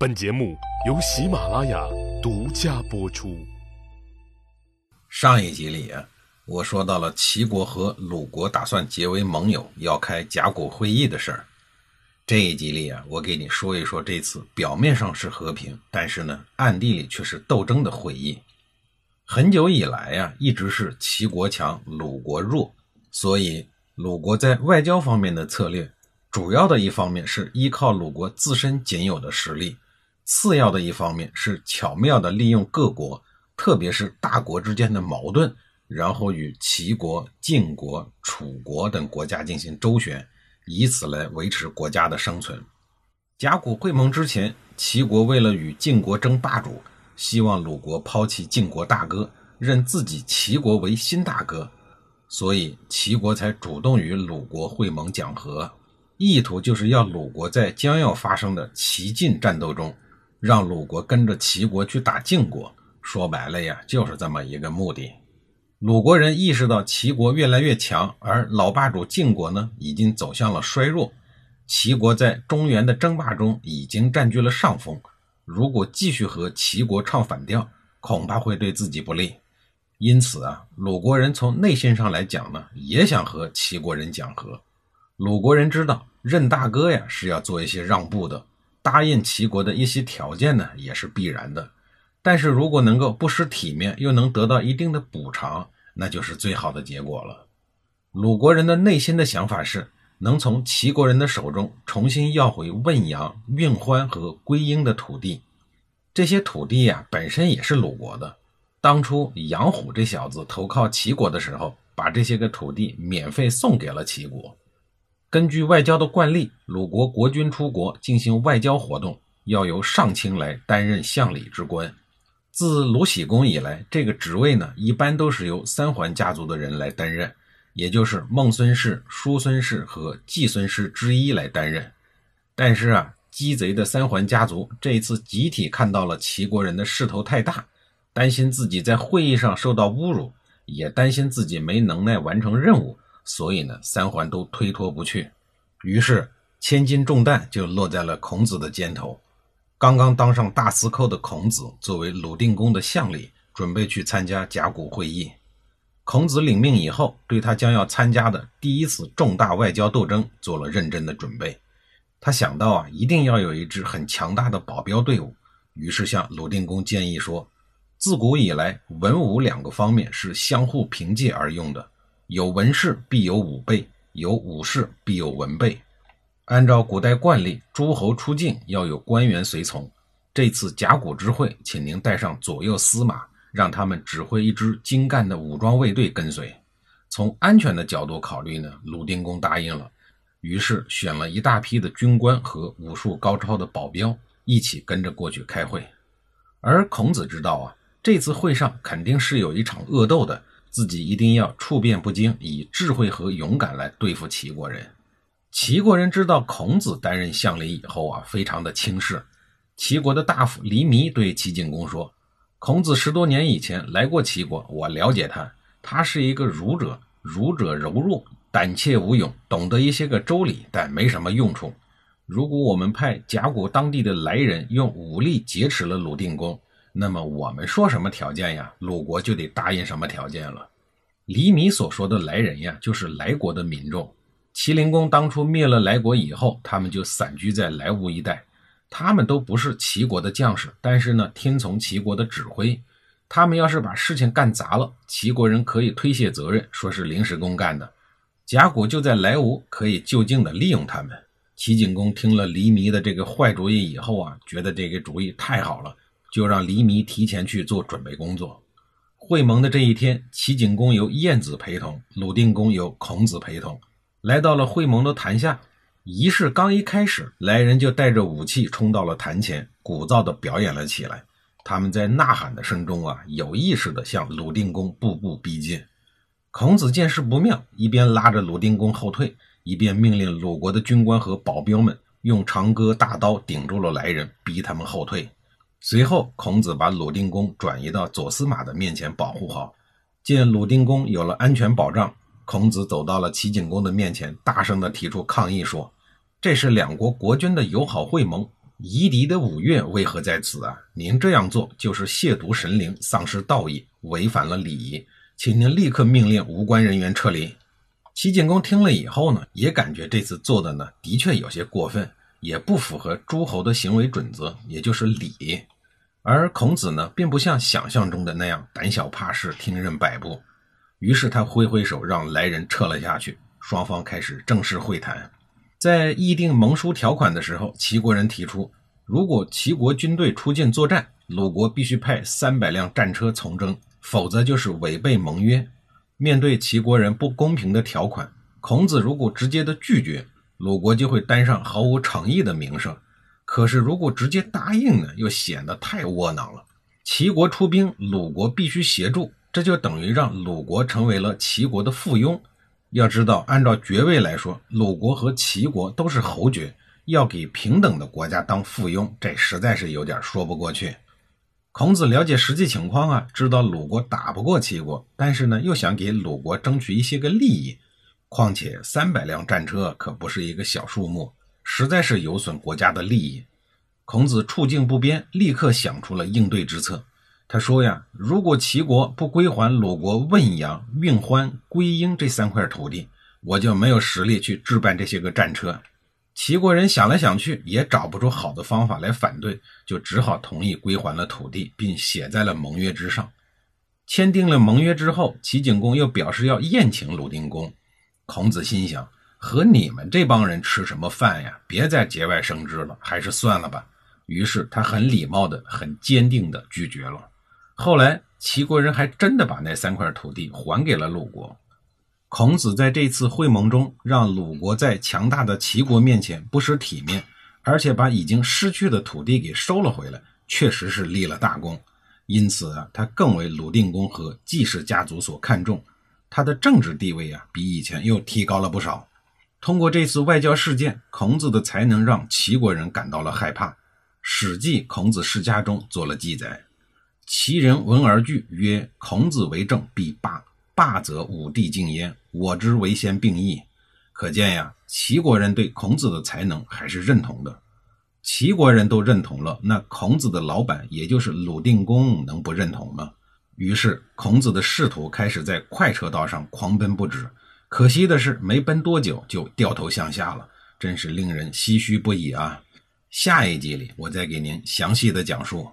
本节目由喜马拉雅独家播出。上一集里啊，我说到了齐国和鲁国打算结为盟友，要开甲骨会议的事儿。这一集里啊，我给你说一说这次表面上是和平，但是呢，暗地里却是斗争的会议。很久以来呀，一直是齐国强，鲁国弱，所以鲁国在外交方面的策略，主要的一方面是依靠鲁国自身仅有的实力。次要的一方面是巧妙地利用各国，特别是大国之间的矛盾，然后与齐国、晋国、楚国等国家进行周旋，以此来维持国家的生存。甲骨会盟之前，齐国为了与晋国争霸主，希望鲁国抛弃晋国大哥，认自己齐国为新大哥，所以齐国才主动与鲁国会盟讲和，意图就是要鲁国在将要发生的齐晋战斗中。让鲁国跟着齐国去打晋国，说白了呀，就是这么一个目的。鲁国人意识到齐国越来越强，而老霸主晋国呢，已经走向了衰弱。齐国在中原的争霸中已经占据了上风，如果继续和齐国唱反调，恐怕会对自己不利。因此啊，鲁国人从内心上来讲呢，也想和齐国人讲和。鲁国人知道认大哥呀，是要做一些让步的。答应齐国的一些条件呢，也是必然的。但是如果能够不失体面，又能得到一定的补偿，那就是最好的结果了。鲁国人的内心的想法是，能从齐国人的手中重新要回汶阳、运欢和归英的土地。这些土地呀，本身也是鲁国的。当初杨虎这小子投靠齐国的时候，把这些个土地免费送给了齐国。根据外交的惯例，鲁国国君出国进行外交活动，要由上卿来担任相礼之官。自鲁僖公以来，这个职位呢，一般都是由三桓家族的人来担任，也就是孟孙氏、叔孙氏和季孙氏之一来担任。但是啊，鸡贼的三桓家族这一次集体看到了齐国人的势头太大，担心自己在会议上受到侮辱，也担心自己没能耐完成任务。所以呢，三桓都推脱不去，于是千斤重担就落在了孔子的肩头。刚刚当上大司寇的孔子，作为鲁定公的相礼，准备去参加甲骨会议。孔子领命以后，对他将要参加的第一次重大外交斗争做了认真的准备。他想到啊，一定要有一支很强大的保镖队伍，于是向鲁定公建议说：自古以来，文武两个方面是相互凭借而用的。有文士必有武备，有武士必有文备。按照古代惯例，诸侯出境要有官员随从。这次甲骨之会，请您带上左右司马，让他们指挥一支精干的武装卫队跟随。从安全的角度考虑呢，鲁定公答应了，于是选了一大批的军官和武术高超的保镖一起跟着过去开会。而孔子知道啊，这次会上肯定是有一场恶斗的。自己一定要处变不惊，以智慧和勇敢来对付齐国人。齐国人知道孔子担任相礼以后啊，非常的轻视。齐国的大夫黎弥对齐景公说：“孔子十多年以前来过齐国，我了解他，他是一个儒者，儒者柔弱，胆怯无勇，懂得一些个周礼，但没什么用处。如果我们派甲骨当地的来人用武力劫持了鲁定公。”那么我们说什么条件呀？鲁国就得答应什么条件了。黎米所说的来人呀，就是莱国的民众。齐灵公当初灭了莱国以后，他们就散居在莱芜一带。他们都不是齐国的将士，但是呢，听从齐国的指挥。他们要是把事情干砸了，齐国人可以推卸责任，说是临时工干的。甲骨就在莱芜，可以就近的利用他们。齐景公听了黎弥的这个坏主意以后啊，觉得这个主意太好了。就让黎弥提前去做准备工作。会盟的这一天，齐景公由晏子陪同，鲁定公由孔子陪同，来到了会盟的坛下。仪式刚一开始，来人就带着武器冲到了坛前，鼓噪地表演了起来。他们在呐喊的声中啊，有意识地向鲁定公步步逼近。孔子见势不妙，一边拉着鲁定公后退，一边命令鲁国的军官和保镖们用长戈大刀顶住了来人，逼他们后退。随后，孔子把鲁定公转移到左司马的面前保护好。见鲁定公有了安全保障，孔子走到了齐景公的面前，大声地提出抗议说：“这是两国国君的友好会盟，夷狄的五岳为何在此啊？您这样做就是亵渎神灵，丧失道义，违反了礼仪，请您立刻命令无关人员撤离。齐景公听了以后呢，也感觉这次做的呢，的确有些过分，也不符合诸侯的行为准则，也就是礼。而孔子呢，并不像想象中的那样胆小怕事、听任摆布。于是他挥挥手，让来人撤了下去。双方开始正式会谈。在议定盟书条款的时候，齐国人提出，如果齐国军队出境作战，鲁国必须派三百辆战车从征，否则就是违背盟约。面对齐国人不公平的条款，孔子如果直接的拒绝，鲁国就会担上毫无诚意的名声。可是如果直接答应呢，又显得太窝囊了。齐国出兵，鲁国必须协助，这就等于让鲁国成为了齐国的附庸。要知道，按照爵位来说，鲁国和齐国都是侯爵，要给平等的国家当附庸，这实在是有点说不过去。孔子了解实际情况啊，知道鲁国打不过齐国，但是呢，又想给鲁国争取一些个利益。况且三百辆战车可不是一个小数目，实在是有损国家的利益。孔子处境不边，立刻想出了应对之策。他说呀，如果齐国不归还鲁国汶阳、运欢、归英这三块土地，我就没有实力去置办这些个战车。齐国人想来想去，也找不出好的方法来反对，就只好同意归还了土地，并写在了盟约之上。签订了盟约之后，齐景公又表示要宴请鲁定公。孔子心想：和你们这帮人吃什么饭呀？别再节外生枝了，还是算了吧。于是他很礼貌的、很坚定的拒绝了。后来齐国人还真的把那三块土地还给了鲁国。孔子在这次会盟中，让鲁国在强大的齐国面前不失体面，而且把已经失去的土地给收了回来，确实是立了大功。因此啊，他更为鲁定公和季氏家族所看重，他的政治地位啊，比以前又提高了不少。通过这次外交事件，孔子的才能让齐国人感到了害怕。《史记·孔子世家》中做了记载：“齐人闻而惧，曰：‘孔子为政，必霸。’”霸则武帝敬焉，我之为先并义。可见呀，齐国人对孔子的才能还是认同的。齐国人都认同了，那孔子的老板也就是鲁定公能不认同吗？于是孔子的仕途开始在快车道上狂奔不止。可惜的是，没奔多久就掉头向下了，真是令人唏嘘不已啊！下一集里我再给您详细的讲述。